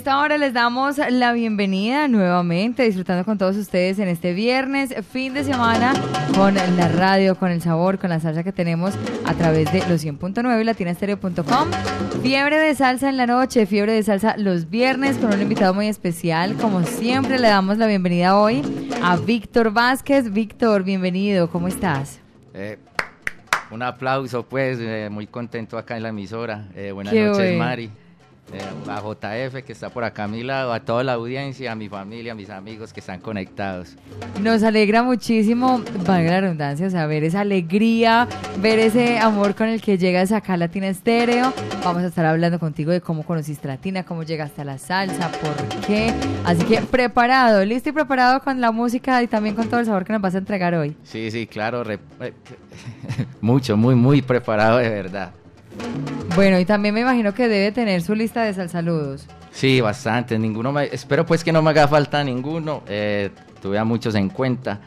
Esta hora les damos la bienvenida nuevamente, disfrutando con todos ustedes en este viernes, fin de semana, con la radio, con el sabor, con la salsa que tenemos a través de los 100.9 latinastereo.com. Fiebre de salsa en la noche, fiebre de salsa los viernes con un invitado muy especial. Como siempre, le damos la bienvenida hoy a Víctor Vázquez. Víctor, bienvenido, ¿cómo estás? Eh, un aplauso, pues, eh, muy contento acá en la emisora. Eh, buenas Qué noches, bueno. Mari. A JF que está por acá a mi lado, a toda la audiencia, a mi familia, a mis amigos que están conectados. Nos alegra muchísimo, valga la redundancia, o sea, ver esa alegría, ver ese amor con el que llegas acá a Latina Estéreo. Vamos a estar hablando contigo de cómo conociste Latina, cómo llegaste a la salsa, por qué. Así que preparado, listo y preparado con la música y también con todo el sabor que nos vas a entregar hoy. Sí, sí, claro, re- eh, mucho, muy, muy preparado de verdad. Bueno, y también me imagino que debe tener su lista de salsaludos. Sí, bastante, ninguno me, espero pues que no me haga falta ninguno, eh, tuve a muchos en cuenta,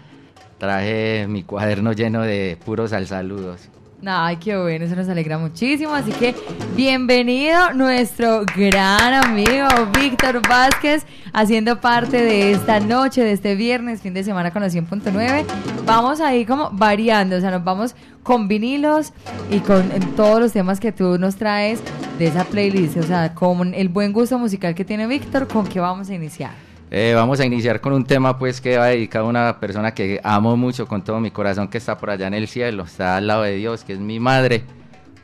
traje mi cuaderno lleno de puros saludos. Ay, qué bueno, eso nos alegra muchísimo. Así que bienvenido nuestro gran amigo Víctor Vázquez, haciendo parte de esta noche, de este viernes, fin de semana con los 100.9. Vamos ahí como variando, o sea, nos vamos con vinilos y con en todos los temas que tú nos traes de esa playlist, o sea, con el buen gusto musical que tiene Víctor, ¿con qué vamos a iniciar? Eh, vamos a iniciar con un tema pues que va dedicado a una persona que amo mucho con todo mi corazón que está por allá en el cielo, está al lado de Dios, que es mi madre.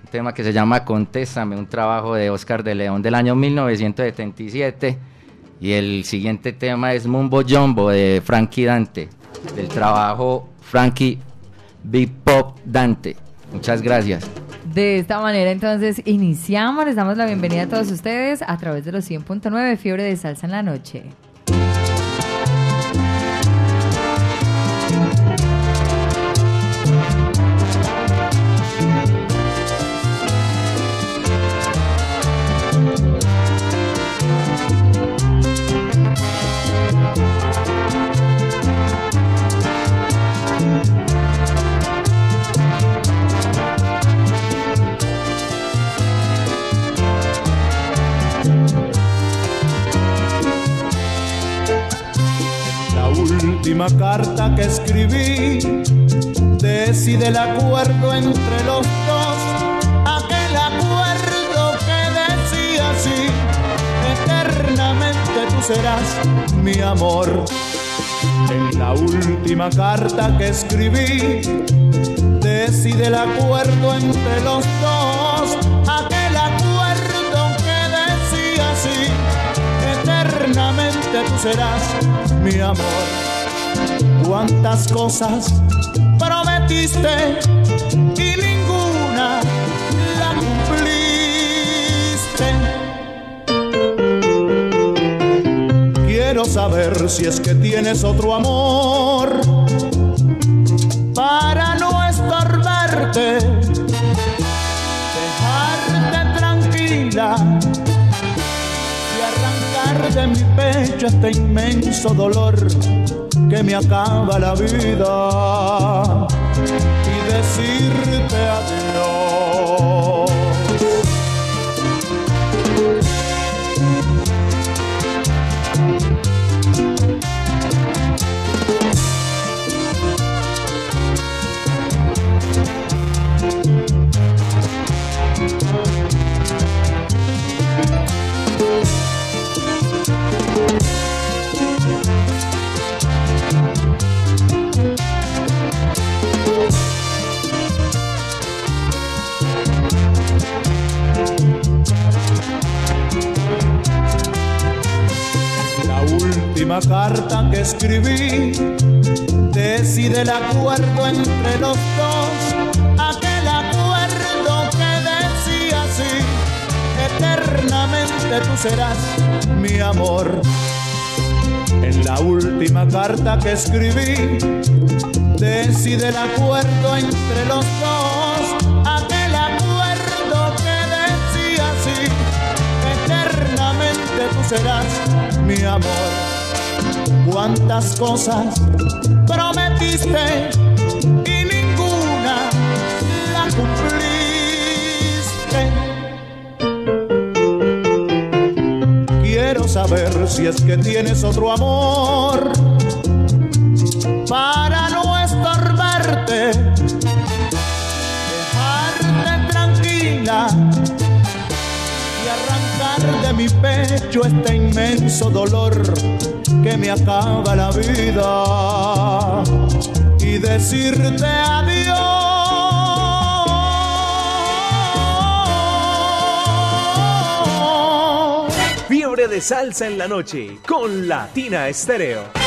Un tema que se llama Contéstame, un trabajo de Oscar de León del año 1977. Y el siguiente tema es Mumbo Jumbo de Frankie Dante, del trabajo Frankie Big Pop Dante. Muchas gracias. De esta manera entonces iniciamos, les damos la bienvenida a todos ustedes a través de los 100.9 Fiebre de Salsa en la Noche. Última carta que escribí decide el acuerdo entre los dos, aquel acuerdo que decía así, eternamente tú serás mi amor. En la última carta que escribí decide el acuerdo entre los dos, aquel acuerdo que decía así, eternamente tú serás mi amor. Cuántas cosas prometiste y ninguna la cumpliste. Quiero saber si es que tienes otro amor para no estorbarte, dejarte tranquila y arrancar de mi pecho este inmenso dolor que me acaba la vida y decirte adiós. Carta que escribí. Decide el acuerdo entre los dos, aquel acuerdo que decía así, eternamente tú serás mi amor. En la última carta que escribí, decide el acuerdo entre los dos, aquel acuerdo que decía así, eternamente tú serás mi amor. Cuántas cosas prometiste y ninguna la cumpliste. Quiero saber si es que tienes otro amor para no estorbarte, dejarte tranquila y arrancar de mi pecho este inmenso dolor que me acaba la vida y decirte adiós. Fiebre de salsa en la noche con Latina Estéreo.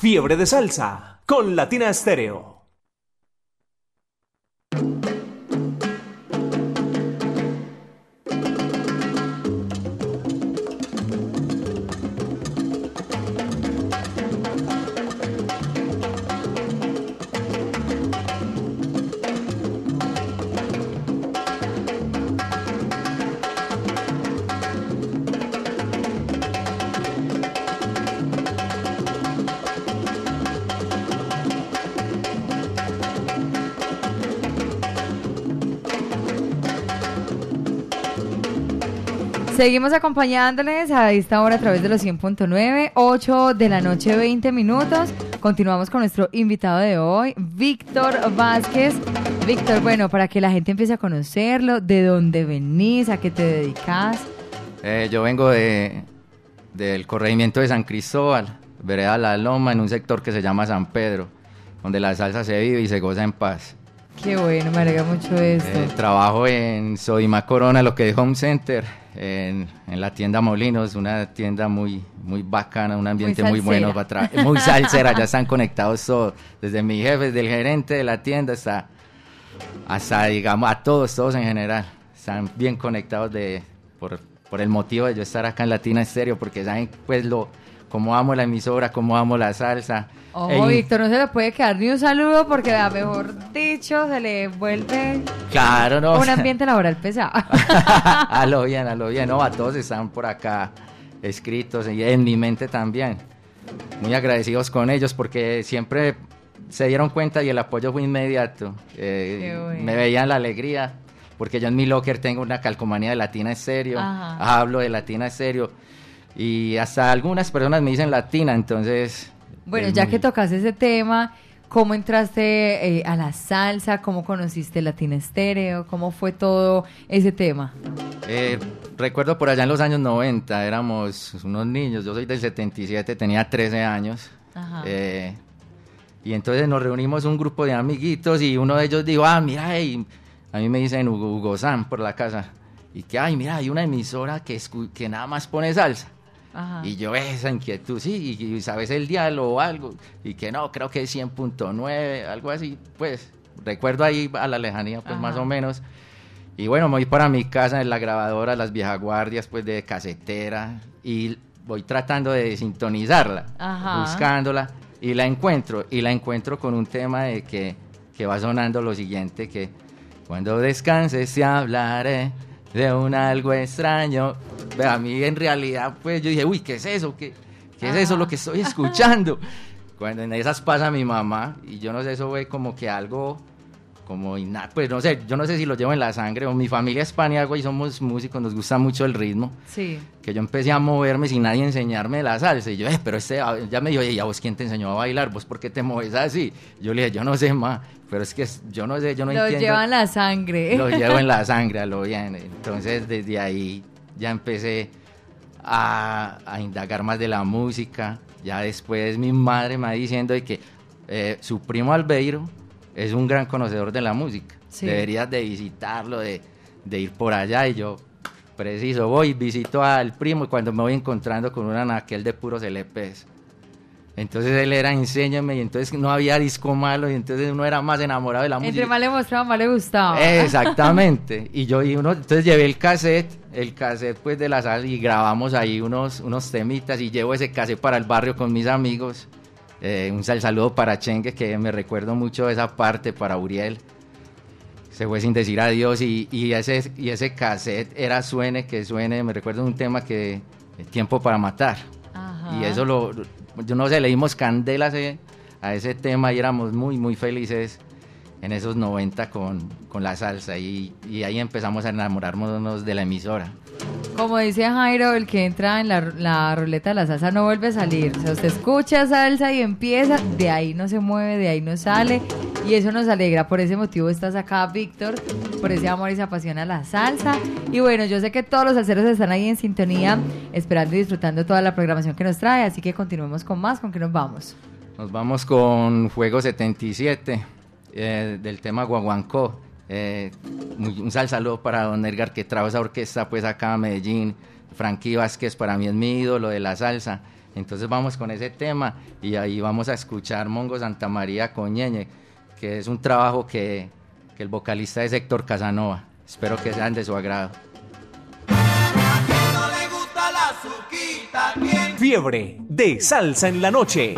Fiebre de salsa con Latina Estéreo. Seguimos acompañándoles a esta hora a través de los 100.9, 8 de la noche, 20 minutos. Continuamos con nuestro invitado de hoy, Víctor Vázquez. Víctor, bueno, para que la gente empiece a conocerlo, ¿de dónde venís? ¿A qué te dedicas? Eh, yo vengo de, del corregimiento de San Cristóbal, vereda La Loma, en un sector que se llama San Pedro, donde la salsa se vive y se goza en paz. Qué bueno, me alegra mucho esto. Eh, trabajo en Sodima Corona, lo que es Home Center en, la tienda Molinos, una tienda muy, muy bacana, un ambiente muy, bueno, para muy salsera, ya están conectados todos, desde mi jefe, del gerente de la tienda hasta, hasta digamos, a todos, todos en general, están bien conectados de, por, por el motivo de yo estar acá en Latina Estéreo, porque saben pues lo, cómo amo la emisora, cómo amo la salsa, Ojo, Víctor, no se le puede quedar ni un saludo porque, a mejor dicho, se le vuelve claro, no, un ambiente laboral pesado. a lo bien, a lo bien. No, a todos están por acá escritos y en mi mente también. Muy agradecidos con ellos porque siempre se dieron cuenta y el apoyo fue inmediato. Eh, me veían la alegría porque yo en mi locker tengo una calcomanía de Latina Estéreo, hablo de Latina Estéreo y hasta algunas personas me dicen Latina, entonces bueno, ya que tocas ese tema, ¿cómo entraste eh, a la salsa? ¿Cómo conociste Latina Estéreo? ¿Cómo fue todo ese tema? Eh, recuerdo por allá en los años 90, éramos unos niños, yo soy del 77, tenía 13 años. Eh, y entonces nos reunimos un grupo de amiguitos y uno de ellos dijo, ah, mira, a mí me dicen Hugo, Hugo Sam por la casa. Y que, ay, mira, hay una emisora que, que nada más pone salsa. Y yo, esa inquietud, sí, y, sabes el diálogo o algo, y que no, creo que es 100.9, algo así, pues, recuerdo ahí a la lejanía, pues más o menos. Y bueno, me voy para mi casa en la grabadora, las viejas guardias, pues de casetera, y voy tratando de sintonizarla, buscándola, y la encuentro, y la encuentro con un tema de que, que va sonando lo siguiente, que cuando descanses te hablaré de un algo extraño. A mí en realidad, pues yo dije, uy, ¿qué es eso? ¿Qué, qué es eso lo que estoy escuchando? Cuando en esas pasa mi mamá, y yo no sé, eso fue como que algo, como, pues no sé, yo no sé si lo llevo en la sangre, o mi familia es paniagua y somos músicos, nos gusta mucho el ritmo. Sí. Que yo empecé a moverme sin nadie enseñarme la salsa, y yo, eh, pero este, ya me dijo, ¿y a vos quién te enseñó a bailar? ¿Vos por qué te mueves así? Yo le dije, yo no sé más, pero es que yo no sé, yo no entiendo. Lo lleva en la sangre. Lo llevo en la sangre, a lo bien. Entonces, desde ahí ya empecé a, indagar más de la música. Ya después mi madre me va diciendo de que eh, su primo Albeiro es un gran conocedor de la música. Deberías de visitarlo, de, de, ir por allá. Y yo, preciso, voy, visito al primo y cuando me voy encontrando con un anaquel de puros LPs entonces él era enséñame y entonces no había disco malo y entonces uno era más enamorado de la música. Entre más le mostraba, más le gustaba. Exactamente. y yo y uno, entonces llevé el cassette, el cassette pues de la sala y grabamos ahí unos, unos temitas y llevo ese cassette para el barrio con mis amigos. Eh, un saludo para Chengue que me recuerdo mucho de esa parte, para Uriel. Se fue sin decir adiós y, y, ese, y ese cassette era suene, que suene, me recuerdo un tema que, Tiempo para matar. Y eso lo, yo no sé, le dimos candela a ese tema y éramos muy, muy felices en esos 90 con, con la salsa y, y, ahí empezamos a enamorarnos de la emisora. Como dice Jairo, el que entra en la, la, ruleta de la salsa no vuelve a salir. O sea, usted escucha salsa y empieza, de ahí no se mueve, de ahí no sale. Y eso nos alegra. Por ese motivo estás acá, Víctor. Por ese amor y esa pasión a la salsa. Y bueno, yo sé que todos los salseros están ahí en sintonía, esperando y disfrutando toda la programación que nos trae. Así que continuemos con más. ¿Con qué nos vamos? Nos vamos con Fuego 77, eh, del tema Guaguancó. Eh, un sal saludo para don Edgar que trajo esa orquesta pues acá a Medellín. Frankie Vázquez para mí es mi ídolo de la salsa. Entonces vamos con ese tema y ahí vamos a escuchar Mongo Santa María Coñeñe, que es un trabajo que, que el vocalista es Héctor Casanova. Espero que sean de su agrado. Fiebre de salsa en la noche.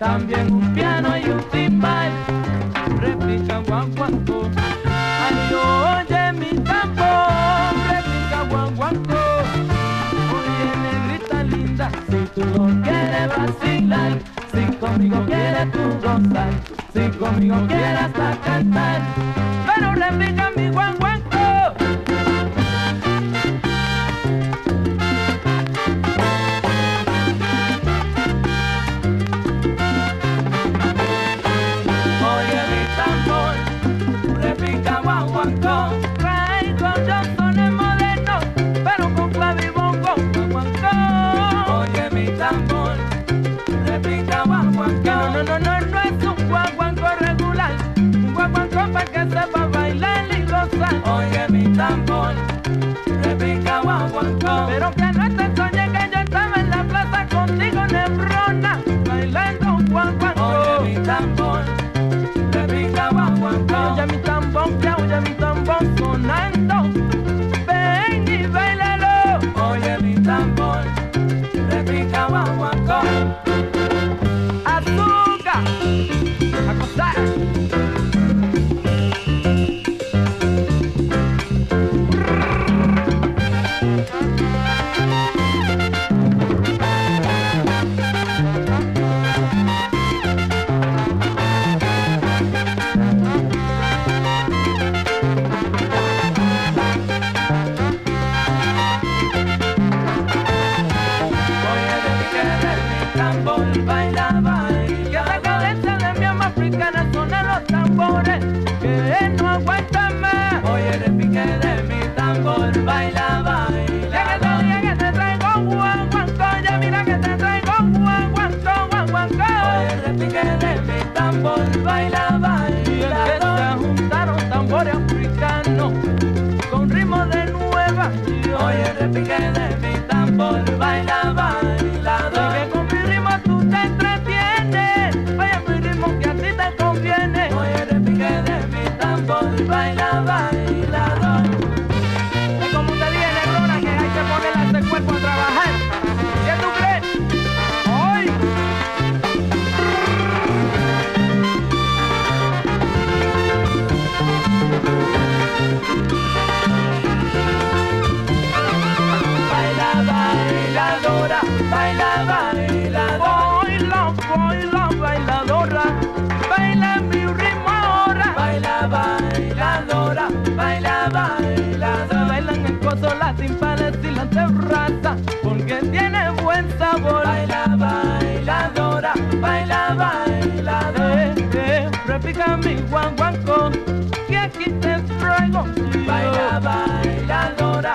También un piano y un timbal, repica guaguancó. Ay, oye mi tambor, repica guaguancó, oye negrita linda, si tú no quieres vacilar, si conmigo quieres tú gozar, si conmigo quieres hasta cantar, pero repica mi. Oye Oye mi tambor, repica guaguancó, pero que no te soñé que yo estaba en la plaza contigo, nebrona, bailando guaguancó. Oye mi tambor, repica guaguancó. Oye mi tambor, que oye mi tambor Baila, bailadora,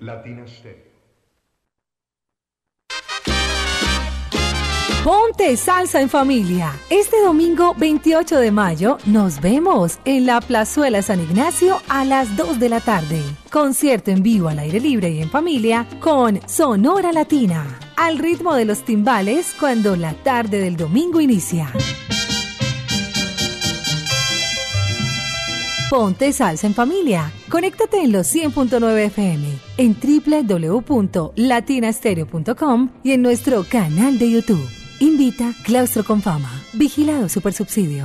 Latina Stereo. Ponte salsa en familia. Este domingo 28 de mayo nos vemos en la Plazuela San Ignacio a las 2 de la tarde. Concierto en vivo al aire libre y en familia con Sonora Latina. Al ritmo de los timbales cuando la tarde del domingo inicia. Ponte salsa en familia. Conéctate en los 100.9 FM, en www.latinastereo.com y en nuestro canal de YouTube. Invita Claustro con Fama. Vigilado Supersubsidio.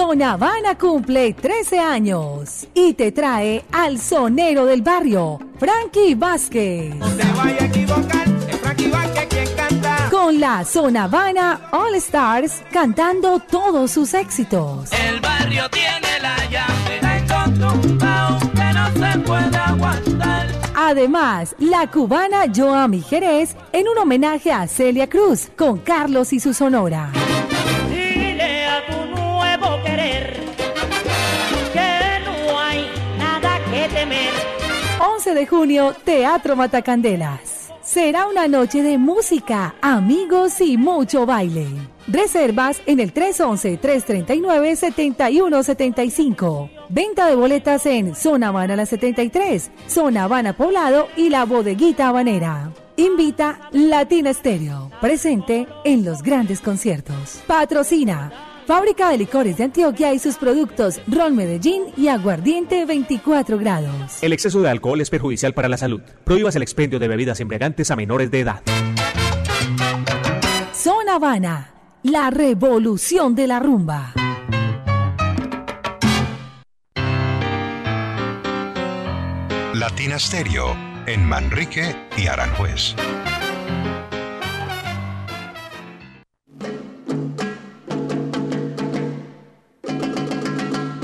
Zona Habana cumple 13 años y te trae al sonero del barrio, Frankie Vázquez. Se vaya a equivocar, es Frankie Vázquez quien canta. Con la Zona Habana All Stars cantando todos sus éxitos. El barrio tiene la llave. Tengo tumbao que no se puede aguantar. Además, la cubana Joami Jerez en un homenaje a Celia Cruz con Carlos y su sonora. 11 de junio, Teatro Matacandelas. Será una noche de música, amigos y mucho baile. Reservas en el 311-339-7175. Venta de boletas en Zona Habana La 73, Zona Habana Poblado y La Bodeguita Habanera. Invita Latina Stereo, presente en los grandes conciertos. Patrocina Fábrica de Licores de Antioquia y sus productos Ron Medellín y Aguardiente 24 grados. El exceso de alcohol es perjudicial para la salud. Prohíbas el expendio de bebidas embriagantes a menores de edad. Zona Habana, la revolución de la rumba. Latina Stereo en Manrique y Aranjuez.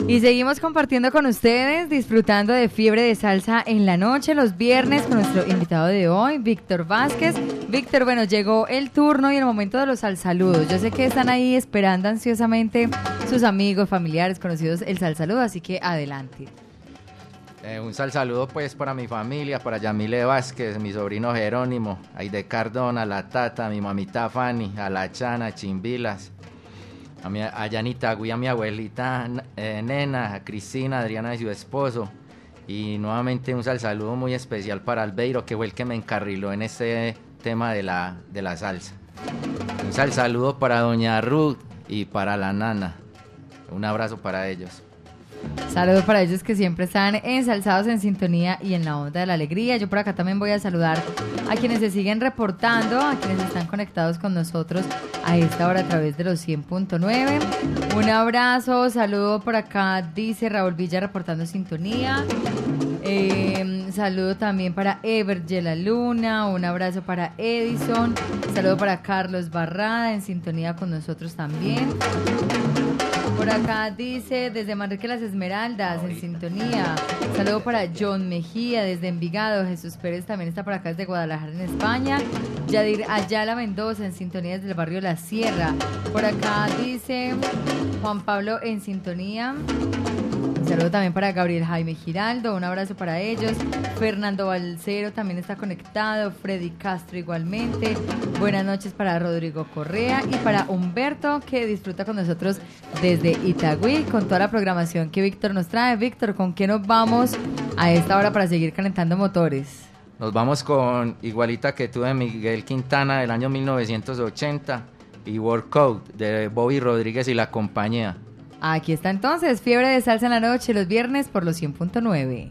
Y seguimos compartiendo con ustedes, disfrutando de fiebre de salsa en la noche, los viernes, con nuestro invitado de hoy, Víctor Vázquez. Víctor, bueno, llegó el turno y el momento de los salsaludos. Yo sé que están ahí esperando ansiosamente sus amigos, familiares, conocidos el salsaludo, así que adelante. Eh, un sal saludo pues para mi familia, para Yamile Vázquez, mi sobrino Jerónimo, Aide Cardona, la tata, mi mamita Fanny, a la Chana, Chimbilas, a, mi, a a mi abuelita eh, Nena, a Cristina, Adriana y su esposo. Y nuevamente un sal saludo muy especial para Albeiro, que fue el que me encarriló en este tema de la, de la salsa. Un sal saludo para Doña Ruth y para la nana. Un abrazo para ellos. Saludos para ellos que siempre están ensalzados en sintonía y en la onda de la alegría. Yo por acá también voy a saludar a quienes se siguen reportando, a quienes están conectados con nosotros a esta hora a través de los 100.9. Un abrazo, saludo por acá, dice Raúl Villa reportando sintonía. Eh, saludo también para Ever La Luna, un abrazo para Edison, saludo para Carlos Barrada en sintonía con nosotros también. Por acá dice desde Manrique Las Esmeraldas en sintonía. Saludo para John Mejía desde Envigado. Jesús Pérez también está por acá desde Guadalajara en España. Yadir Ayala Mendoza en sintonía desde el barrio La Sierra. Por acá dice Juan Pablo en sintonía. Saludo también para Gabriel Jaime Giraldo, un abrazo para ellos. Fernando Balcero también está conectado, Freddy Castro igualmente. Buenas noches para Rodrigo Correa y para Humberto que disfruta con nosotros desde Itagüí con toda la programación que Víctor nos trae. Víctor, ¿con qué nos vamos a esta hora para seguir calentando motores? Nos vamos con Igualita que tú de Miguel Quintana del año 1980 y Workout de Bobby Rodríguez y la compañía. Aquí está entonces, fiebre de salsa en la noche los viernes por los 100.9.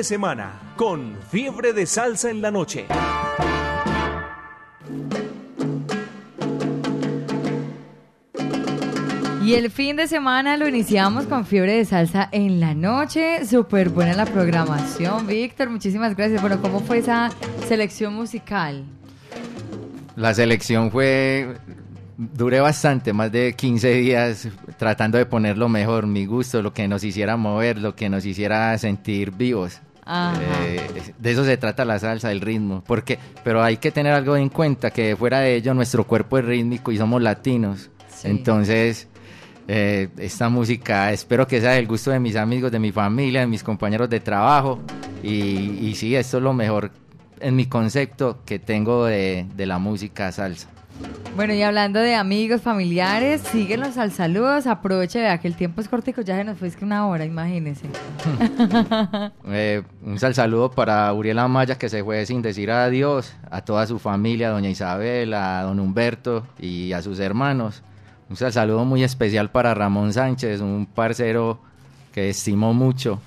De semana con Fiebre de Salsa en la Noche. Y el fin de semana lo iniciamos con fiebre de salsa en la noche. Súper buena la programación, Víctor. Muchísimas gracias. Bueno, ¿cómo fue esa selección musical? La selección fue. Duré bastante, más de 15 días tratando de poner lo mejor, mi gusto, lo que nos hiciera mover, lo que nos hiciera sentir vivos. Eh, de eso se trata la salsa, el ritmo. Porque, pero hay que tener algo en cuenta, que fuera de ello nuestro cuerpo es rítmico y somos latinos. Entonces, eh, esta música espero que sea del gusto de mis amigos, de mi familia, de mis compañeros de trabajo. Y, y sí, esto es lo mejor en mi concepto que tengo de, de la música salsa. Bueno, y hablando de amigos, familiares, síguenos al saludos. Aproveche, vea que el tiempo es cortico, ya se nos fue que una hora, imagínese. Eh, un sal saludo para Uriel Amaya que se fue sin decir adiós, a toda su familia, a doña Isabel, a don Humberto y a sus hermanos. Un sal saludo muy especial para Ramón Sánchez, un parcero que estimo mucho,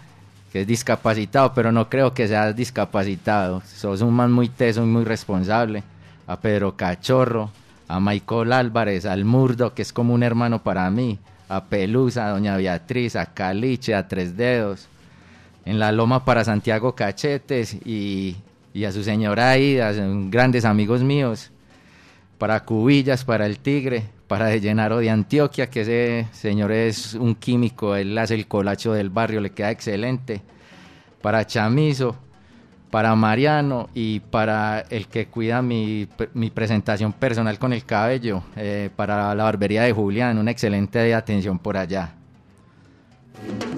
que es discapacitado, pero no creo que seas discapacitado. Sos un man muy teso y muy responsable. A Pedro Cachorro, a Michael Álvarez, al Murdo, que es como un hermano para mí, a Pelusa, a Doña Beatriz, a Caliche, a Tres Dedos, en la loma para Santiago Cachetes y, y a su señora Aida, grandes amigos míos, para Cubillas, para el Tigre, para De Llenaro de Antioquia, que ese señor es un químico, él hace el colacho del barrio, le queda excelente, para Chamizo, para Mariano y para el que cuida mi, mi presentación personal con el cabello, eh, para la barbería de Julián, una excelente atención por allá.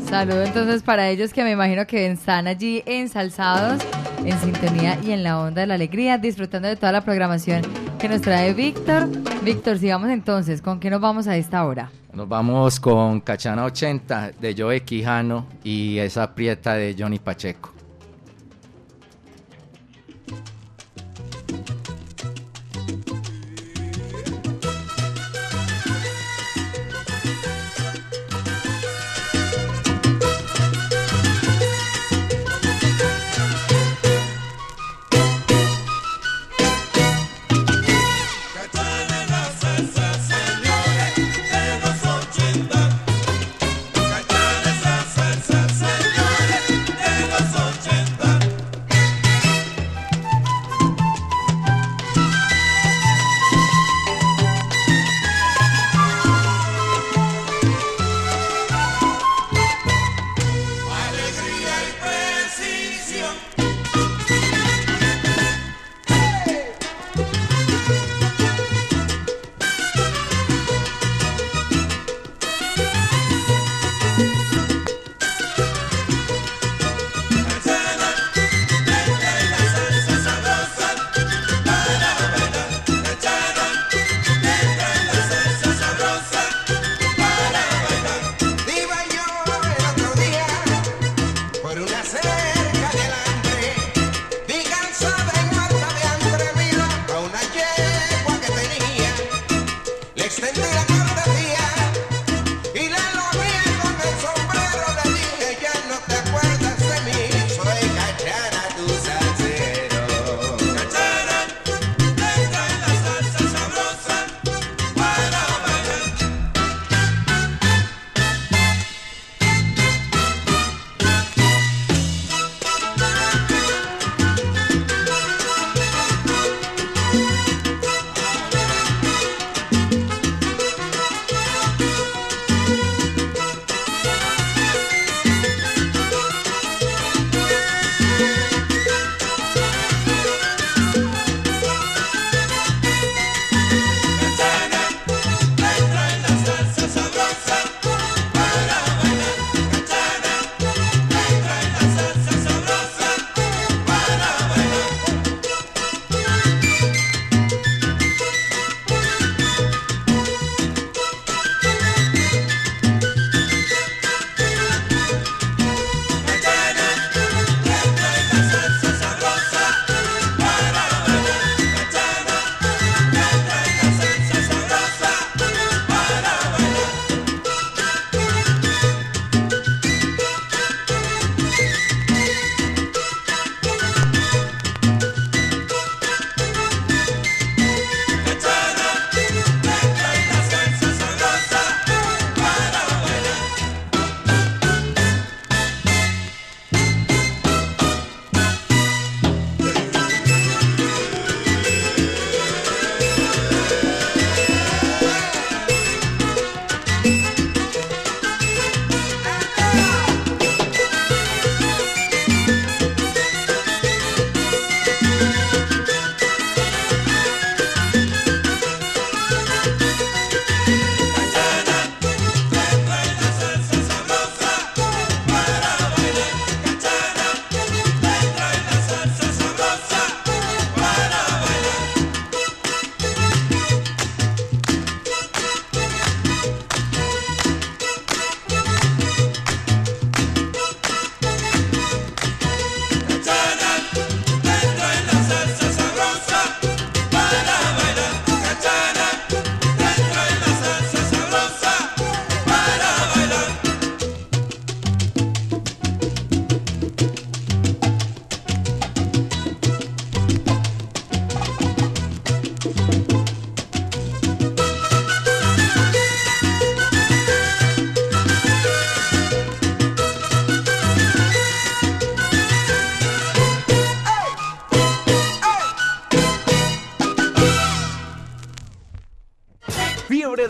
Saludo entonces para ellos que me imagino que están allí ensalzados, en sintonía y en la onda de la alegría, disfrutando de toda la programación que nos trae Víctor. Víctor, sigamos entonces, ¿con qué nos vamos a esta hora? Nos vamos con Cachana 80 de Joe Quijano y esa prieta de Johnny Pacheco.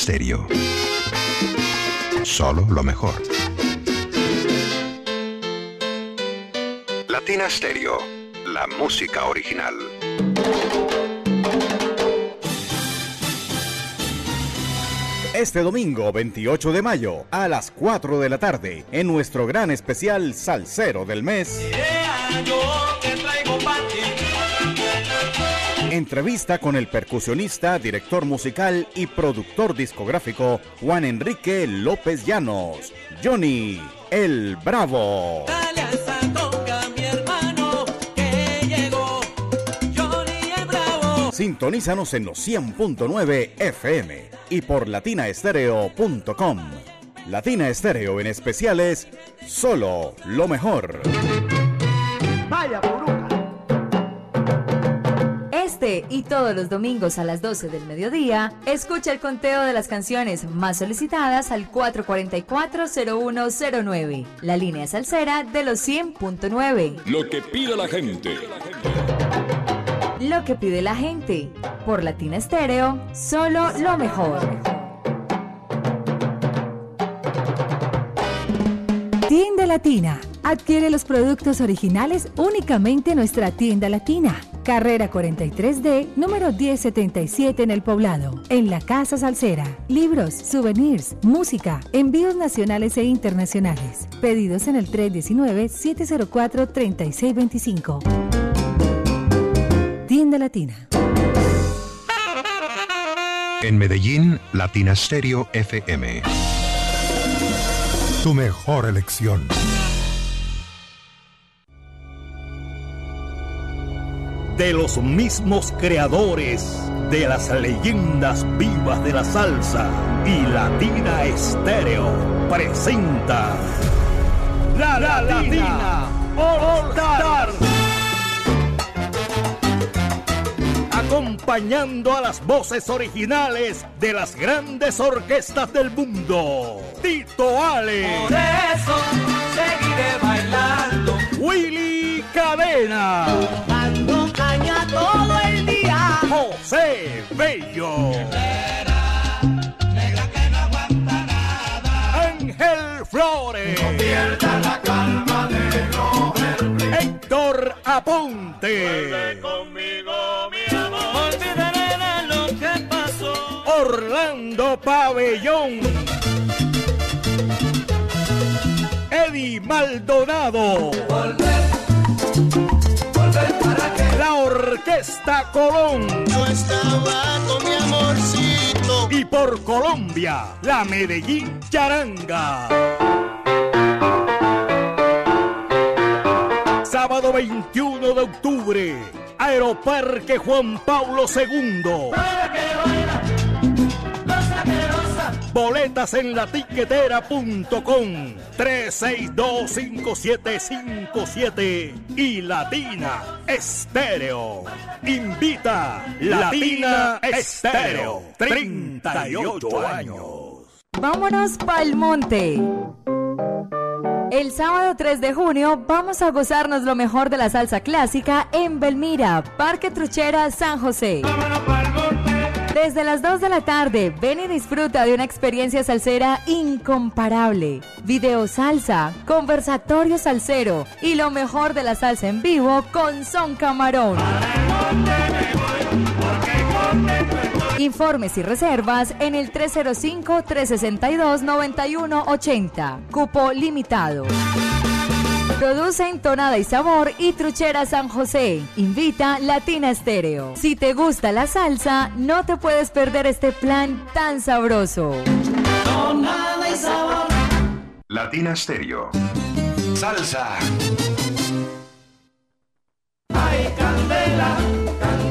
estéreo. Solo lo mejor. Latina Stereo, la música original. Este domingo 28 de mayo a las 4 de la tarde en nuestro gran especial Salsero del Mes. Entrevista con el percusionista, director musical y productor discográfico Juan Enrique López Llanos, Johnny el Bravo. Alianza toca mi hermano que llegó, Johnny el Bravo. Sintonízanos en los 100.9 FM y por latinaestereo.com. Latina Estéreo en especiales, solo lo mejor. Vaya Este y todos los domingos a las 12 del mediodía, escucha el conteo de las canciones más solicitadas al 444-0109, la línea salsera de los 100.9. Lo que pide la gente. Lo que pide la gente. Por Latina Estéreo, solo lo mejor. Tienda Latina. Adquiere los productos originales únicamente en nuestra tienda latina. Carrera 43D, número 1077 en el poblado. En la Casa Salsera. Libros, souvenirs, música, envíos nacionales e internacionales. Pedidos en el 319-704-3625. Tienda Latina. En Medellín, Latina Stereo FM. Tu mejor elección. De los mismos creadores de las leyendas vivas de la salsa y Latina Estéreo presenta La Latina, All Star. Acompañando a las voces originales de las grandes orquestas del mundo. Tito Ale. Por eso seguiré bailando. Willy Cadena. Aponte. conmigo, mi amor. Olvidaré de lo que pasó. Orlando Pabellón. Eddie Maldonado. La Orquesta Colón. Yo estaba con mi amorcito. Y por Colombia, la Medellín Charanga. Sábado 21 de octubre, Aeroparque Juan Pablo II. Boletas en la tiquetera.com 3625757 y Latina Estéreo. Invita Latina Estéreo. 38 años. Vámonos pa'l monte. El sábado 3 de junio vamos a gozarnos lo mejor de la salsa clásica en Belmira, Parque Truchera, San José. Desde las 2 de la tarde, ven y disfruta de una experiencia salsera incomparable. Video salsa, conversatorio salsero y lo mejor de la salsa en vivo con Son Camarón. Informes y reservas en el 305-362-9180. Cupo limitado. Produce Entonada y Sabor y Truchera San José. Invita Latina Estéreo. Si te gusta la salsa, no te puedes perder este plan tan sabroso. Tonada y sabor. Latina Stereo. Salsa. Ay, candela, candela.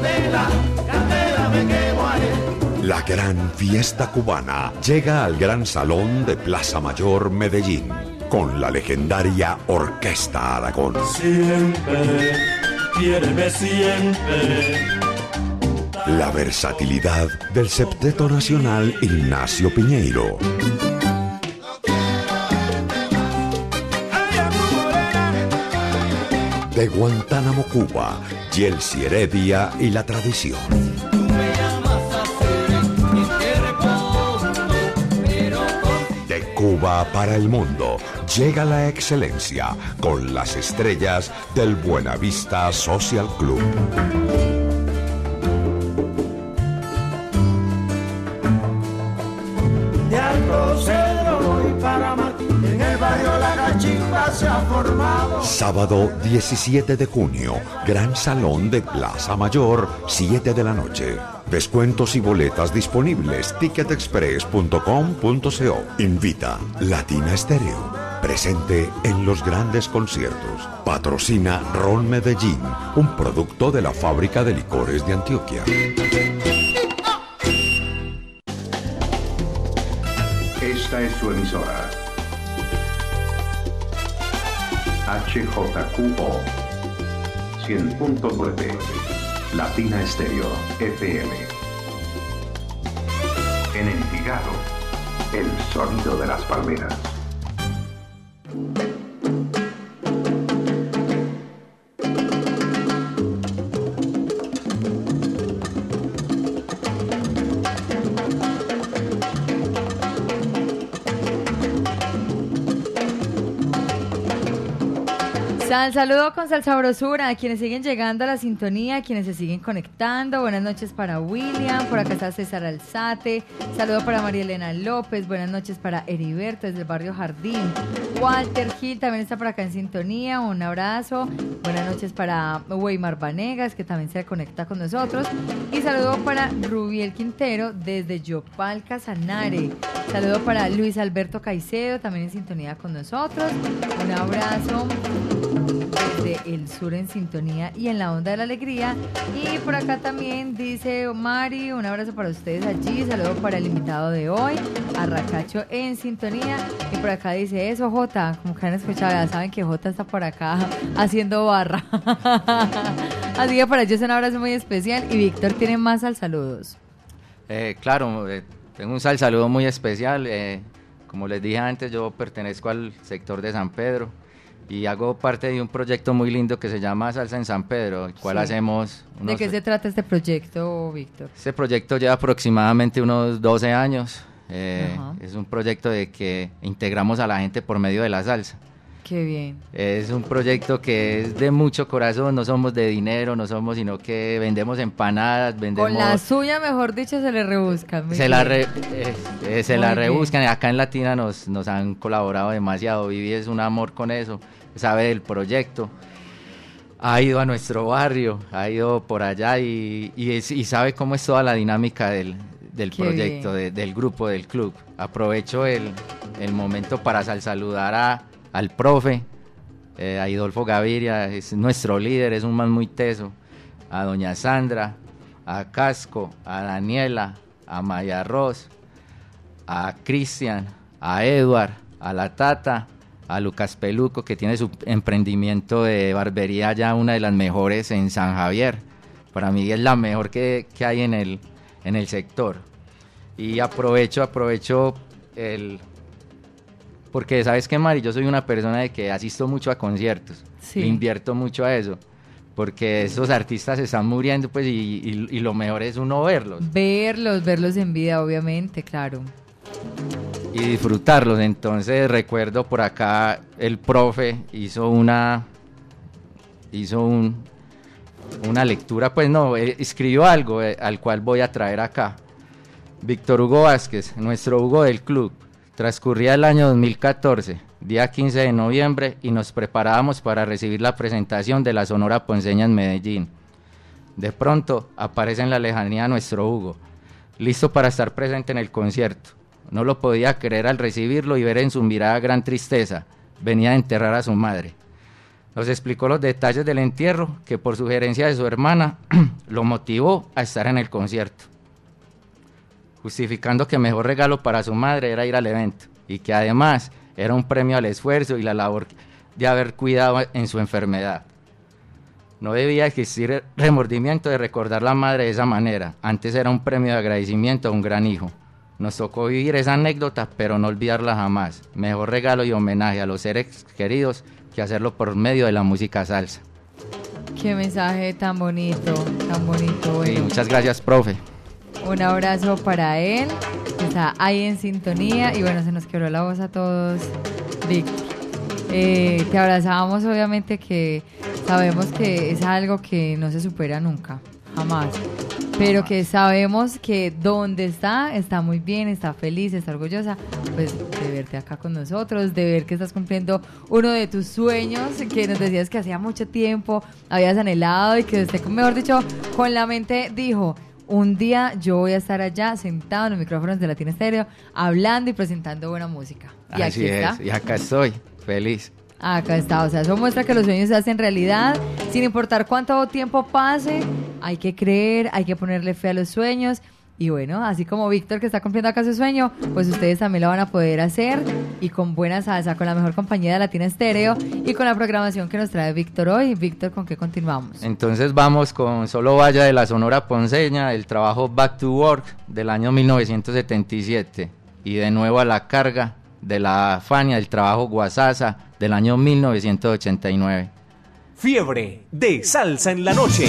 La gran fiesta cubana llega al Gran Salón de Plaza Mayor Medellín con la legendaria Orquesta Aragón. Siempre, quiéreme siempre. La versatilidad del septeto nacional Ignacio Piñeiro. De Guantánamo, Cuba, Yelsi Heredia y la tradición. Para el mundo llega la excelencia con las estrellas del Buenavista Social Club. Sábado 17 de junio, Gran Salón de Plaza Mayor, 7 de la noche. Descuentos y boletas disponibles. Ticketexpress.com.co. Invita Latina Estéreo. Presente en los grandes conciertos. Patrocina Ron Medellín, un producto de la fábrica de licores de Antioquia. Esta es su emisora. HJQO 100.9 Latina Estéreo FM. En Envigado, el sonido de las palmeras. Sal, saludo con sal sabrosura a quienes siguen llegando a la sintonía, a quienes se siguen conectando. Buenas noches para William, por acá está César Alzate. Saludo para María Elena López, buenas noches para Heriberto desde el barrio Jardín. Walter Gil también está por acá en sintonía, un abrazo. Buenas noches para Weimar Vanegas, que también se conecta con nosotros. Y saludo para Rubiel Quintero desde Yopal Casanare. Saludo para Luis Alberto Caicedo, también en sintonía con nosotros. Un abrazo desde el sur en sintonía y en la onda de la alegría. Y por acá también dice Mari, un abrazo para ustedes allí, saludo para el invitado de hoy, Arracacho en sintonía. Y por acá dice eso, Jota, como que han escuchado, ya saben que Jota está por acá haciendo barra. Así que para ellos un abrazo muy especial y Víctor tiene más al saludos. Eh, claro, eh, tengo un sal saludo muy especial. eh, como les dije antes, yo pertenezco al sector de San Pedro y hago parte de un proyecto muy lindo que se llama Salsa en San Pedro, el cual Sí. hacemos ¿De unos... qué se trata este proyecto, Víctor? Este proyecto lleva aproximadamente unos 12 años. eh, es un proyecto de que integramos a la gente por medio de la salsa. Qué bien. Es un proyecto que es de mucho corazón, no somos de dinero, no somos, sino que vendemos empanadas, vendemos... Con la suya, mejor dicho, se le rebuscan. se la, re- eh, eh, se la rebuscan. Acá en Latina nos, nos han colaborado demasiado. Vivi es un amor con eso, sabe del proyecto. Ha ido a nuestro barrio, ha ido por allá y, y es- y sabe cómo es toda la dinámica del, del Qué proyecto, de- del grupo, del club. Aprovecho el, el momento para sal- saludar a, al profe, eh, a Idolfo Gaviria, es nuestro líder, es un man muy teso, a doña Sandra, a Casco, a Daniela, a Maya Ross, a Cristian, a Edward, a la Tata, a Lucas Peluco, que tiene su emprendimiento de barbería ya una de las mejores en San Javier. Para mí es la mejor que, que hay en el, en el sector. Y aprovecho, aprovecho el... Porque sabes que Mari, yo soy una persona de que asisto mucho a conciertos. Sí. Invierto mucho a eso. Porque esos artistas se están muriendo, pues, y, y- y lo mejor es uno verlos. Verlos, verlos en vida, obviamente, claro. Y disfrutarlos. Entonces recuerdo por acá el profe hizo una hizo un, una lectura, pues no, eh, escribió algo eh, al cual voy a traer acá. Víctor Hugo Vázquez, nuestro Hugo del club, transcurría el año 2014, día 15 de noviembre, y nos preparábamos para recibir la presentación de la Sonora Ponceña en Medellín. De pronto aparece en la lejanía nuestro Hugo, listo para estar presente en el concierto. No lo podía creer al recibirlo y ver en su mirada gran tristeza. Venía a enterrar a su madre. Nos explicó los detalles del entierro que por sugerencia de su hermana lo motivó a estar en el concierto, justificando que mejor regalo para su madre era ir al evento y que además era un premio al esfuerzo y la labor de haber cuidado en su enfermedad. No debía existir remordimiento de recordar la madre de esa manera. Antes era un premio de agradecimiento a un gran hijo. Nos tocó vivir esa anécdota, pero no olvidarla jamás. Mejor regalo y homenaje a los seres queridos que hacerlo por medio de la música salsa. Qué mensaje tan bonito, tan bonito. Muchas gracias, profe. un abrazo para él, que está ahí en sintonía. Y bueno, se nos quebró la voz a todos, Víctor. Eh, te abrazábamos, obviamente, que sabemos que es algo que no se supera nunca, jamás. Pero que sabemos que donde está, está muy bien, está feliz, está orgullosa, pues de verte acá con nosotros, de ver que estás cumpliendo uno de tus sueños, que nos decías que hacía mucho tiempo habías anhelado y que usted, mejor dicho, con la mente dijo, un día yo voy a estar allá sentado en los micrófonos de Latina Estéreo, hablando y presentando buena música. Y Así aquí es, está. y acá estoy, feliz. Acá está, o sea, eso muestra que los sueños se hacen realidad, sin importar cuánto tiempo pase, hay que creer, hay que ponerle fe a los sueños. Y bueno, así como Víctor que está cumpliendo acá su sueño, pues ustedes también lo van a poder hacer y con buena salsa, con la mejor compañía de Latina Estéreo y con la programación que nos trae Víctor hoy. Víctor, ¿con qué continuamos? Entonces vamos con Solo Vaya de la Sonora Ponceña, el trabajo Back to Work del año 1977. Y de nuevo a la carga de la Fania, el trabajo Guasasa del año 1989. Fiebre de salsa en la noche.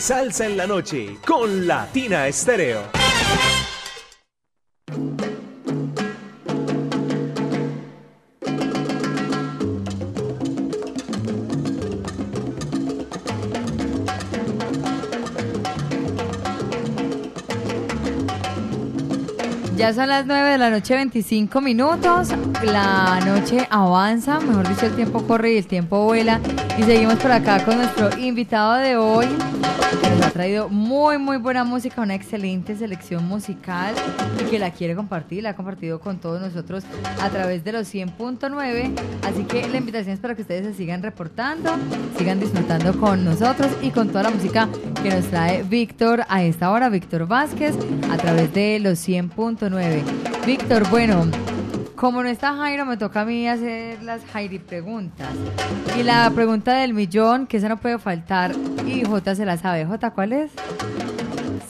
Salsa en la noche con Latina Estéreo. Ya son las 9 de la noche, 25 minutos. La noche avanza, mejor dicho, el tiempo corre y el tiempo vuela. Y seguimos por acá con nuestro invitado de hoy, que nos ha traído muy, muy buena música, una excelente selección musical y que la quiere compartir, la ha compartido con todos nosotros a través de los 100.9. Así que la invitación es para que ustedes se sigan reportando, sigan disfrutando con nosotros y con toda la música que nos trae Víctor a esta hora, Víctor Vázquez, a través de los 100.9. Víctor, bueno, como no está Jairo, me toca a mí hacer las Jairi preguntas. Y la pregunta del millón, que esa no puede faltar, y Jota se la sabe. Jota, ¿cuál es?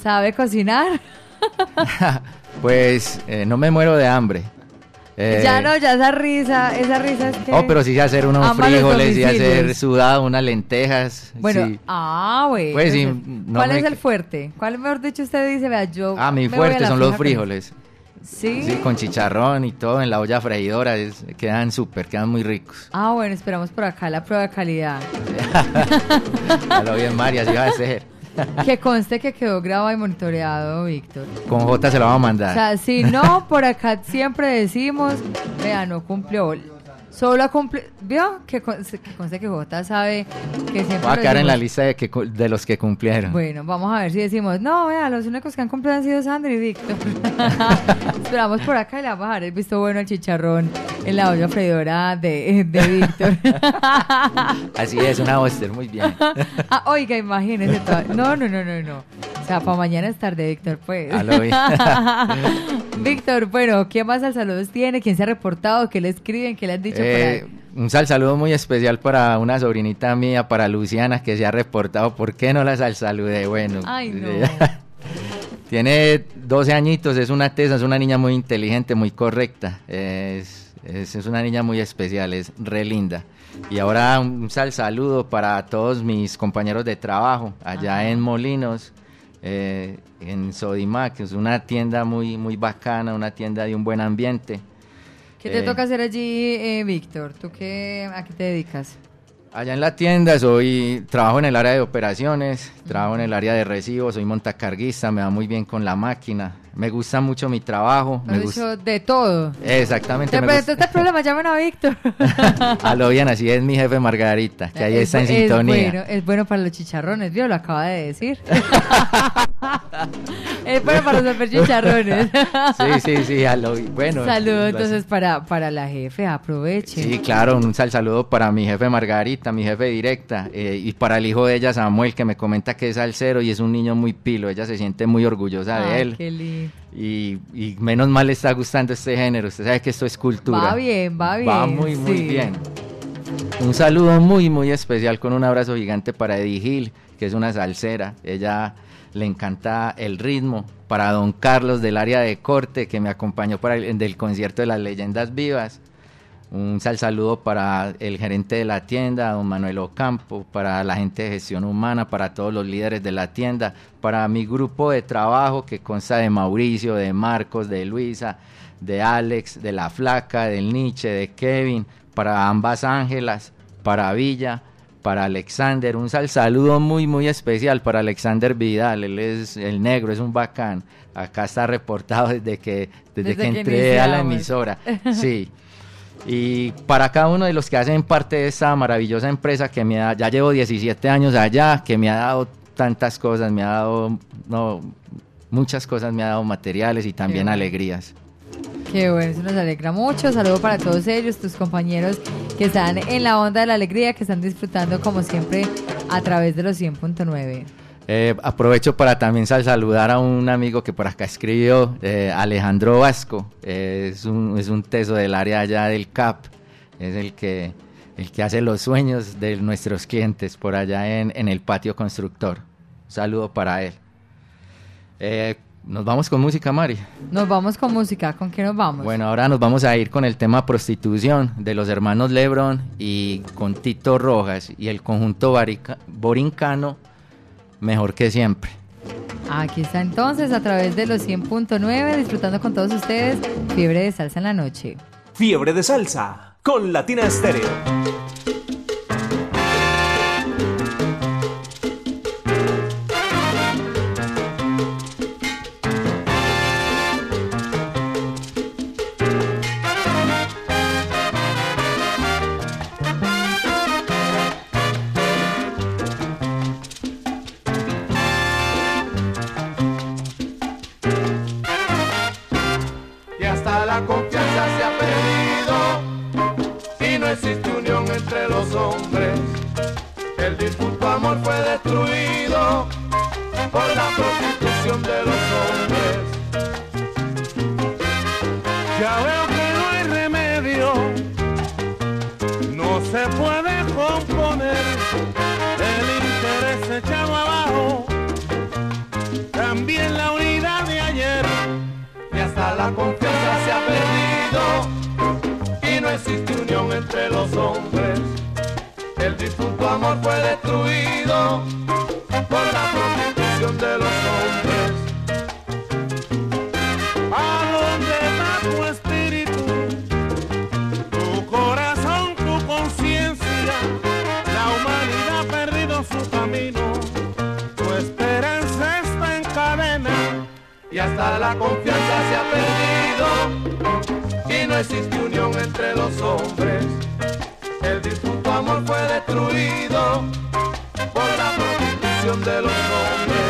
¿Sabe cocinar? Pues eh, no me muero de hambre. Eh, Ya no, ya esa risa, esa risa es que... Oh, pero sí hacer unos frijoles, sí hacer sudado, unas lentejas. Bueno, sí. ah, güey. Pues sí, no ¿Cuál me- es el fuerte? ¿Cuál, mejor dicho, usted dice, vea, yo... Ah, mi fuerte son los con- frijoles. ¿Sí? Sí, con chicharrón y todo en la olla freidora. es- quedan súper, quedan muy ricos. Ah, bueno, esperamos por acá la prueba de calidad. A lo bien, María, así va a ser. que conste que quedó grabado y monitoreado, Víctor. Con J se lo vamos a O mandar. sea, si no, por acá siempre decimos, vea, no cumplió. Solo ha cumplido. ¿Vio? Que, con- que conste que J sabe que siempre. Va a lo quedar en la lista de, que, de los que cumplieron. Bueno, vamos a ver si decimos, no, vea, los únicos que han cumplido han sido Sandra y Víctor. Esperamos por acá y le vamos a dar el visto bueno al chicharrón en la olla freidora de, de Víctor. Así es, una Oster, muy bien. Ah, oiga, imagínese. toda- No, no, no, no, no. O sea, para mañana es tarde, Víctor, pues. A lo bien. Víctor, bueno, ¿quién más al saludos tiene? ¿Quién se ha reportado? ¿Qué le escriben? ¿Qué le han dicho Eh, un sal saludo muy especial para una sobrinita mía, para Luciana, que se ha reportado. ¿Por qué no la sal saludé? Bueno, Ay, no. tiene 12 añitos, es una tesa, es una niña muy inteligente, muy correcta. Es, es, es una niña muy especial, es re linda. Y ahora un sal saludo para todos mis compañeros de trabajo allá en Molinos, eh, en Sodimac, que es una tienda muy, muy bacana, una tienda de un buen ambiente. ¿Qué te Eh, toca hacer allí, eh, Víctor? ¿Tú qué, a qué te dedicas? Allá en la tienda soy, trabajo en el área de operaciones, trabajo en el área de recibos, soy montacarguista, me va muy bien con la máquina, me gusta mucho mi trabajo, me gusta, de todo. exactamente, Te presento este problema, llamen a Víctor. a lo bien, así es mi jefe Margarita, que ahí Es está en es sintonía. bueno, es bueno para los chicharrones, ¿vio? Lo acaba de decir. es bueno para resolver chicharrones. Sí, sí, sí, a lo bueno. Saludos lo entonces para, para la jefe, aproveche. Sí, claro, un sal saludo para mi jefe Margarita, mi jefe directa, eh, y para el hijo de ella, Samuel, que me comenta que es salsero y es un niño muy pilo, ella se siente muy orgullosa de él. qué lindo. Y, y menos mal le está gustando este género, usted sabe que esto es cultura. Va bien, va bien. Va muy, muy sí. bien. Un saludo muy, muy especial con un abrazo gigante para Eddie Gil, que es una salsera. Ella le encanta el ritmo. Para don Carlos del área de corte, que me acompañó para el del concierto de las leyendas vivas. Un sal saludo para el gerente de la tienda, don Manuel Ocampo, para la gente de gestión humana, para todos los líderes de la tienda, para mi grupo de trabajo que consta de Mauricio, de Marcos, de Luisa, de Alex, de La Flaca, del Nietzsche, de Kevin, para ambas Ángelas, para Villa, para Alexander. Un sal saludo muy, muy especial para Alexander Vidal, él es el negro, es un bacán. Acá está reportado desde que, desde Desde que que entré a la emisora. Sí. Y para cada uno de los que hacen parte de esta maravillosa empresa que me da, ya llevo 17 años allá, que me ha dado tantas cosas, me ha dado no, muchas cosas, me ha dado materiales y también alegrías. Qué bueno, eso nos alegra mucho. Saludo para todos ellos, tus compañeros que están en la onda de la alegría, que están disfrutando como siempre a través de los 100.9. Eh, aprovecho para también sal- saludar a un amigo que por acá escribió, eh, Alejandro Vasco, eh, es, un, es un teso del área allá del CAP, es el que, el que hace los sueños de nuestros clientes por allá en, en el patio constructor. Un saludo para él. Nos vamos con música, Mari. Nos vamos con música. ¿Con qué nos vamos? Bueno, ahora nos vamos a ir con el tema prostitución de los hermanos Lebron y con Tito Rojas y el conjunto borincano, mejor que siempre. Aquí está entonces a través de los 100.9, disfrutando con todos ustedes, Fiebre de Salsa en la Noche. Fiebre de salsa con Latina Estéreo. el disculpo amor fue destruido por la prostitución de los hombres. Ya veo que no hay remedio, no se puede componer el interés echado abajo, también la unidad de ayer y hasta la confianza se ha perdido y no existe unión entre los hombres amor fue destruido por la prostitución de los hombres. ¿A dónde va tu espíritu? Tu corazón, tu conciencia. La humanidad ha perdido su camino. Tu esperanza está en cadena. Y hasta la confianza se ha perdido. Y no existe unión entre los hombres amor fue destruido por la prostitución de los hombres.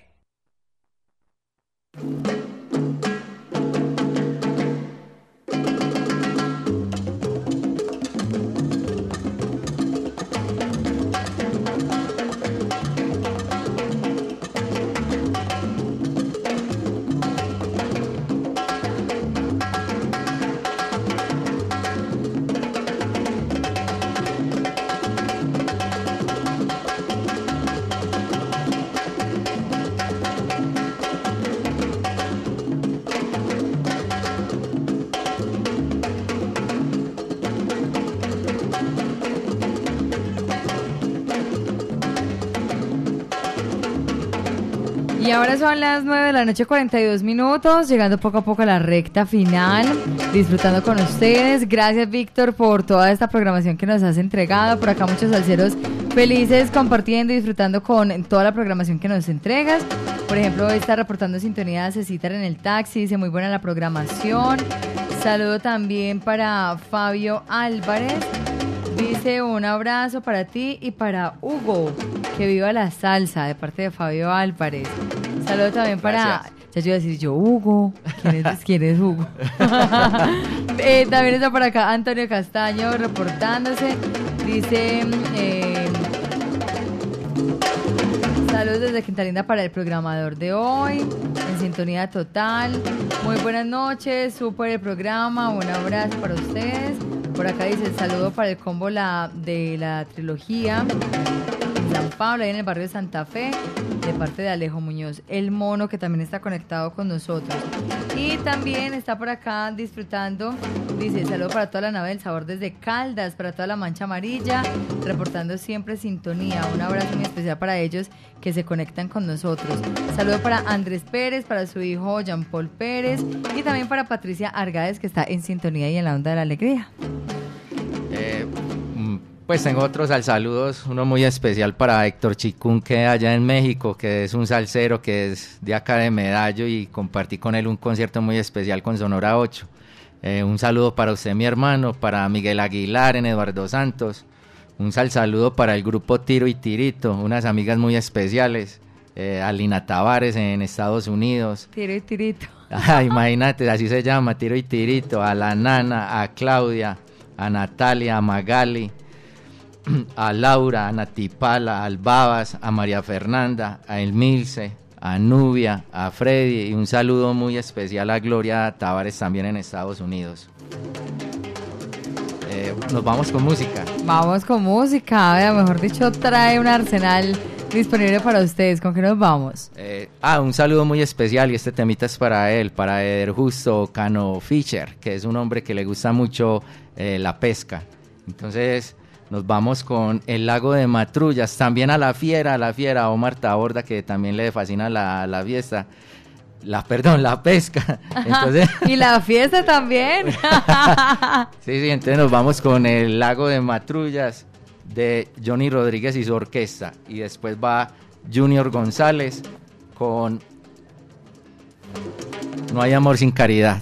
Son las 9 de la noche, 42 minutos, llegando poco a poco a la recta final, disfrutando con ustedes. Gracias, Víctor, por toda esta programación que nos has entregado. Por acá muchos salseros felices compartiendo y disfrutando con toda la programación que nos entregas. Por ejemplo, está reportando sintonía se citan en el taxi, dice muy buena la programación. Saludo también para Fabio Álvarez. Dice un abrazo para ti y para Hugo. Que viva la salsa de parte de Fabio Álvarez. Saludo también para. Gracias. Ya yo iba a decir yo, Hugo. ¿Quién es, quién es Hugo? Eh, también está por acá Antonio Castaño reportándose. Dice. eh, Saludos desde Quintalinda para el programador de hoy, en sintonía total. Muy buenas noches, súper el programa, un abrazo para ustedes. Por acá dice el saludo para el combo la, de la trilogía San Pablo, ahí en el barrio de Santa Fe, de parte de Alejo Muñoz, el mono que también está conectado con nosotros. Y también está por acá disfrutando, dice saludo para toda la nave del sabor desde Caldas, para toda la mancha amarilla, reportando siempre sintonía. Un abrazo muy especial para ellos que se conectan con nosotros. Saludo para Andrés Pérez, para su hijo Jean Paul Pérez y también para Patricia Argáez que está en sintonía y en la onda de la alegría. Eh, pues tengo otros al saludos, uno muy especial para Héctor Chicún, que allá en México, que es un salsero que es de acá de Medallo y compartí con él un concierto muy especial con Sonora 8. Eh, un saludo para usted, mi hermano, para Miguel Aguilar en Eduardo Santos. Un sal saludo para el grupo Tiro y Tirito, unas amigas muy especiales. Eh, a Lina Tavares en Estados Unidos. Tiro y tirito. Ah, imagínate, así se llama, Tiro y Tirito, a la Nana, a Claudia, a Natalia, a Magali, a Laura, a Natipala, al Babas, a María Fernanda, a Elmilce, a Nubia, a Freddy y un saludo muy especial a Gloria Tavares también en Estados Unidos. Eh, nos vamos con música. Vamos con música, mejor dicho, trae un arsenal disponible para ustedes. ¿Con qué nos vamos? Eh, ah, un saludo muy especial y este temita es para él, para Eder Justo Cano Fischer, que es un hombre que le gusta mucho eh, la pesca. Entonces nos vamos con El Lago de Matrullas, también a la fiera, a la fiera, Omar Taborda, que también le fascina la, la fiesta. La, perdón, la pesca. Entonces, y la fiesta también. sí, sí, entonces nos vamos con El Lago de Matrullas de Johnny Rodríguez y su orquesta. Y después va Junior González con No hay amor sin caridad.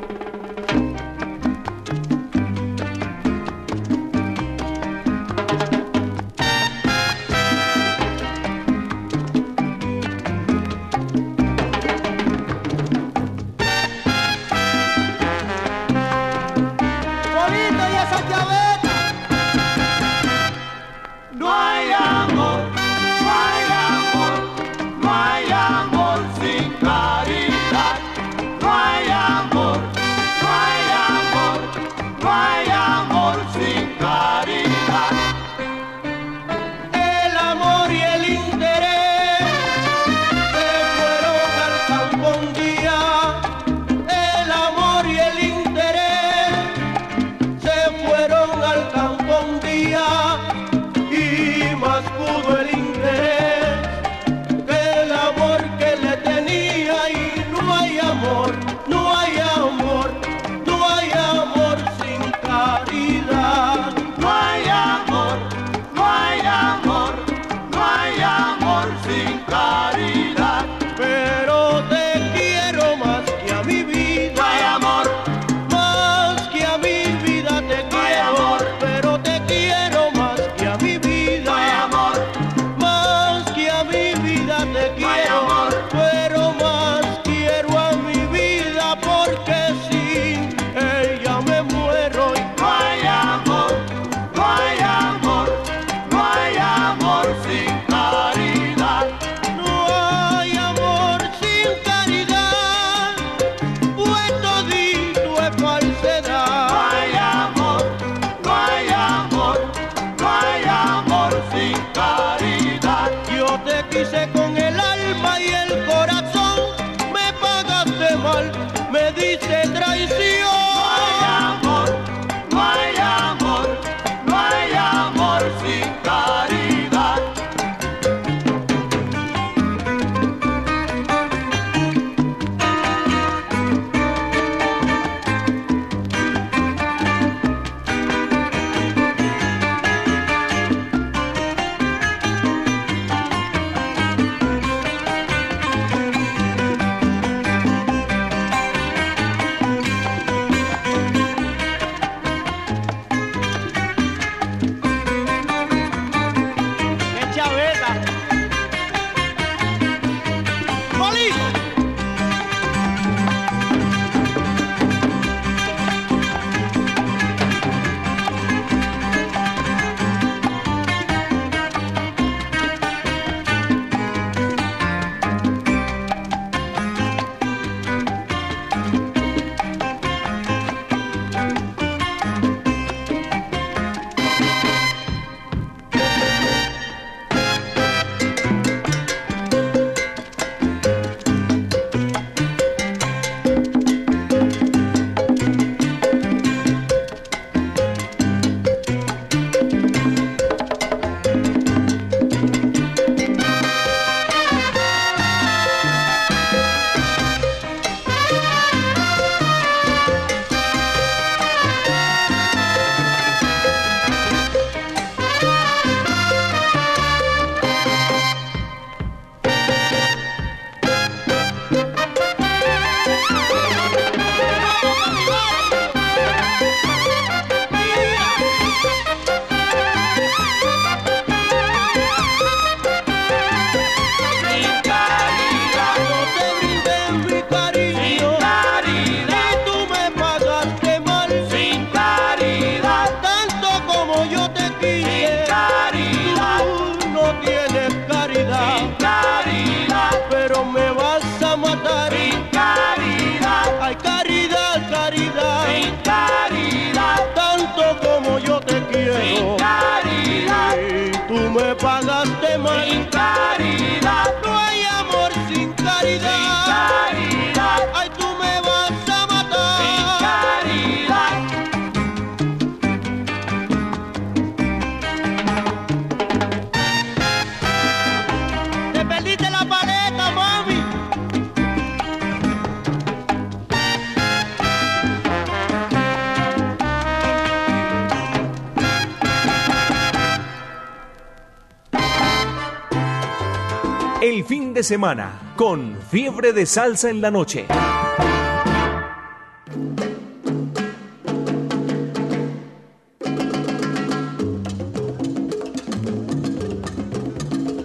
Semana con Fiebre de Salsa en la Noche.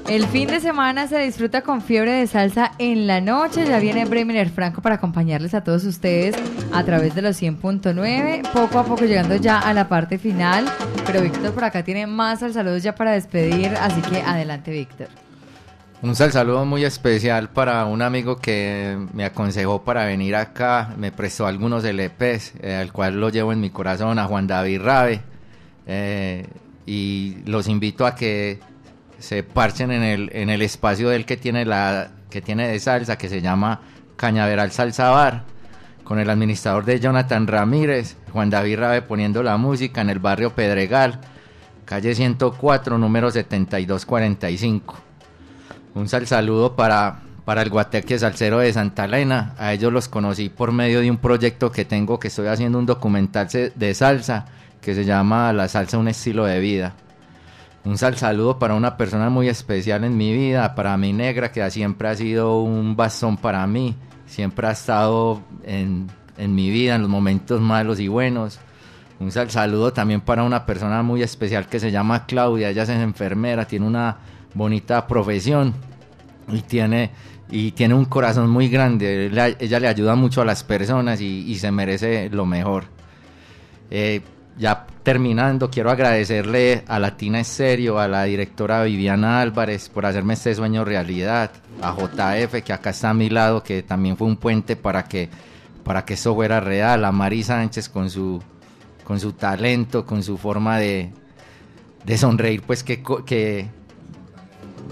El fin de semana se disfruta con fiebre de salsa en la noche. Ya viene Bremer Franco para acompañarles a todos ustedes a través de los 100.9. Poco a poco llegando ya a la parte final. Pero Víctor por acá tiene más al saludos ya para despedir. Así que adelante, Víctor. Un sal saludo muy especial para un amigo que me aconsejó para venir acá, me prestó algunos LPs, eh, al cual lo llevo en mi corazón, a Juan David Rabe, eh, y los invito a que se parchen en el, en el espacio del que tiene, la, que tiene de salsa, que se llama Cañaveral Salsa Bar, con el administrador de Jonathan Ramírez, Juan David Rabe poniendo la música en el barrio Pedregal, calle 104, número 7245. Un sal saludo para, para el Guateque Salcero de Santa Elena. A ellos los conocí por medio de un proyecto que tengo, que estoy haciendo un documental de salsa, que se llama La salsa un estilo de vida. Un sal saludo para una persona muy especial en mi vida, para mi negra, que siempre ha sido un bastón para mí. Siempre ha estado en, en mi vida, en los momentos malos y buenos. Un sal saludo también para una persona muy especial que se llama Claudia. Ella es enfermera, tiene una bonita profesión y tiene, y tiene un corazón muy grande. Ella, le ayuda mucho a las personas y, se merece lo mejor. Eh, ya terminando, quiero agradecerle a Latina Estéreo, a la directora Viviana Álvarez por hacerme este sueño realidad, a JF que acá está a mi lado, que también fue un puente para que, para que eso fuera real, a Mari Sánchez con su, con su talento, con su forma de, de sonreír, pues que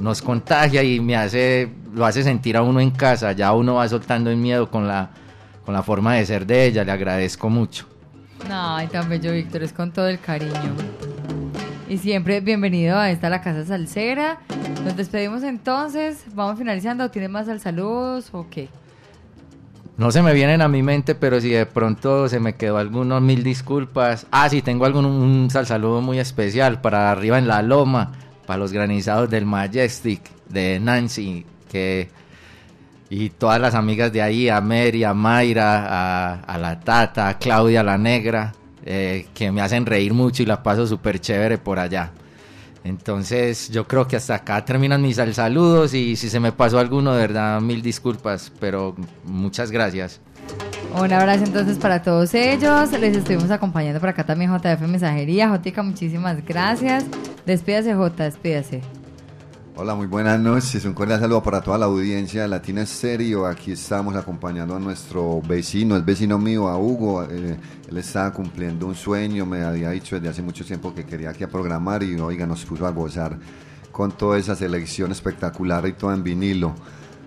nos contagia y me hace, lo hace sentir a uno en casa, ya uno va soltando el miedo con la, con la forma de ser de ella, le agradezco mucho. Ay, tan bello, Víctor, es con todo el cariño. Y siempre bienvenido a esta la Casa Salsera. Nos despedimos entonces. Vamos finalizando. ¿Tiene más al saludos o qué? No se me vienen a mi mente, pero si de pronto se me quedó algunos mil disculpas. Ah, sí, tengo algún un sal saludo muy especial para arriba en la loma, para los granizados del Majestic, de Nancy, que y todas las amigas de ahí, a Mary, a Mayra, a, la Tata, a Claudia la Negra, eh, que me hacen reír mucho y la paso súper chévere por allá. Entonces yo creo que hasta acá terminan mis sal- saludos y si se me pasó alguno, de verdad, mil disculpas, pero muchas gracias. Un abrazo entonces para todos ellos. Les estuvimos acompañando por acá también JF Mensajería. Jotica, muchísimas gracias. Despídase, J, despídase. Hola, muy buenas noches. Un cordial saludo para toda la audiencia de Latina Estéreo. Aquí estamos acompañando a nuestro vecino, el vecino mío, a Hugo. Eh, él estaba cumpliendo un sueño, me había dicho desde hace mucho tiempo que quería que a programar y oiga, nos puso a gozar con toda esa selección espectacular y todo en vinilo.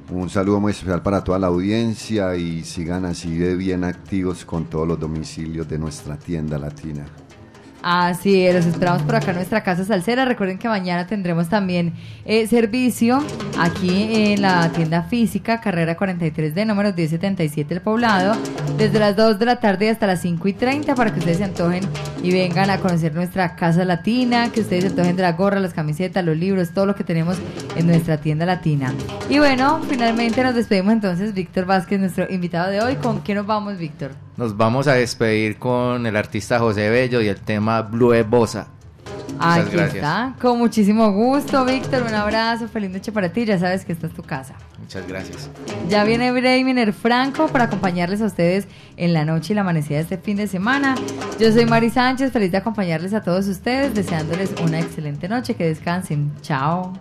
Un saludo muy especial para toda la audiencia y sigan así de bien activos con todos los domicilios de nuestra tienda latina. Así es, los esperamos por acá en nuestra casa salsera. Recuerden que mañana tendremos también eh, servicio aquí en la tienda física, carrera 43D, número 1077 del poblado, desde las 2 de la tarde hasta las 5 y 30 para que ustedes se antojen y vengan a conocer nuestra casa latina, que ustedes se antojen de la gorra, las camisetas, los libros, todo lo que tenemos en nuestra tienda latina. Y bueno, finalmente nos despedimos entonces, Víctor Vázquez, nuestro invitado de hoy. ¿Con quién nos vamos, Víctor? Nos vamos a despedir con el artista José Bello y el tema Blue Bosa. Muchas Aquí gracias. está, con muchísimo gusto, Víctor. Un abrazo, feliz noche para ti. Ya sabes que esta es tu casa. Muchas gracias. Ya viene Breiminer Franco para acompañarles a ustedes en la noche y la amanecida de este fin de semana. Yo soy Mari Sánchez, feliz de acompañarles a todos ustedes, deseándoles una excelente noche. Que descansen. Chao.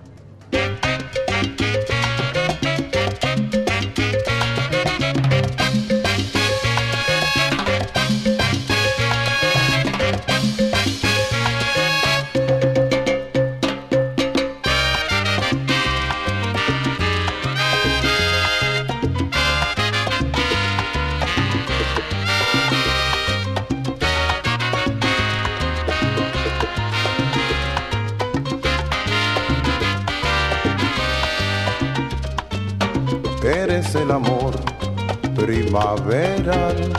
Eres el amor primaveral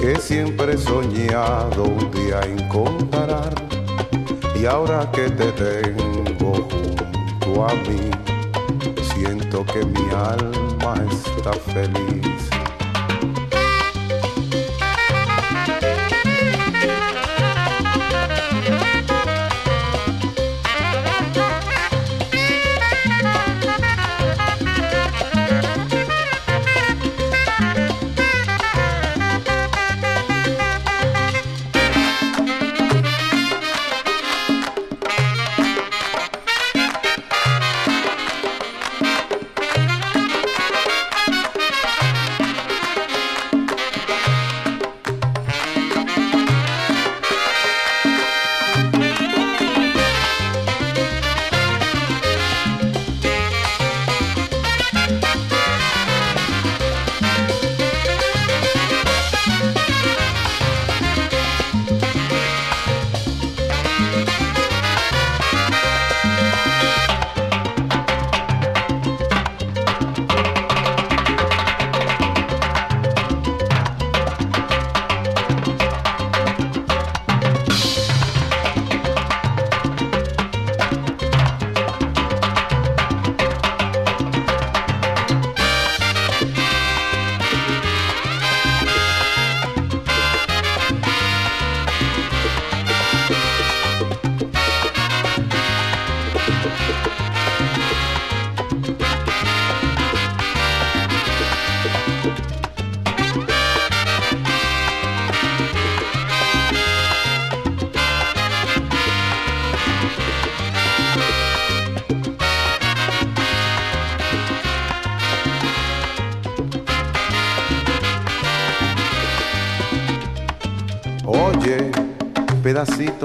que siempre he soñado un día encontrar. Y ahora que te tengo junto a mí, siento que mi alma está feliz.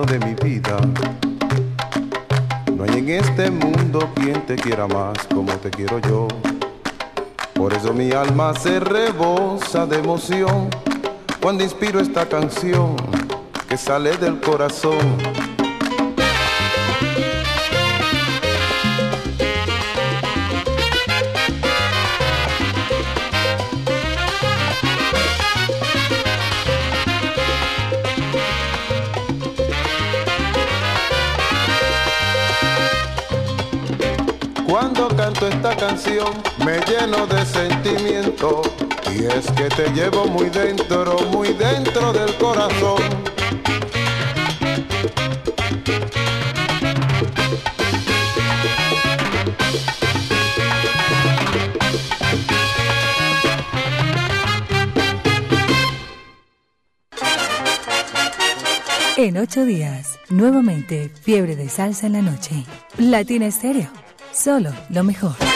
De mi vida. No hay en este mundo quien te quiera más como te quiero yo. Por eso mi alma se rebosa de emoción cuando inspiro esta canción que sale del corazón. Esta canción me lleno de sentimiento y es que te llevo muy dentro, muy dentro del corazón. En ocho días, nuevamente, fiebre de salsa en la noche. Latina Estéreo, solo lo mejor.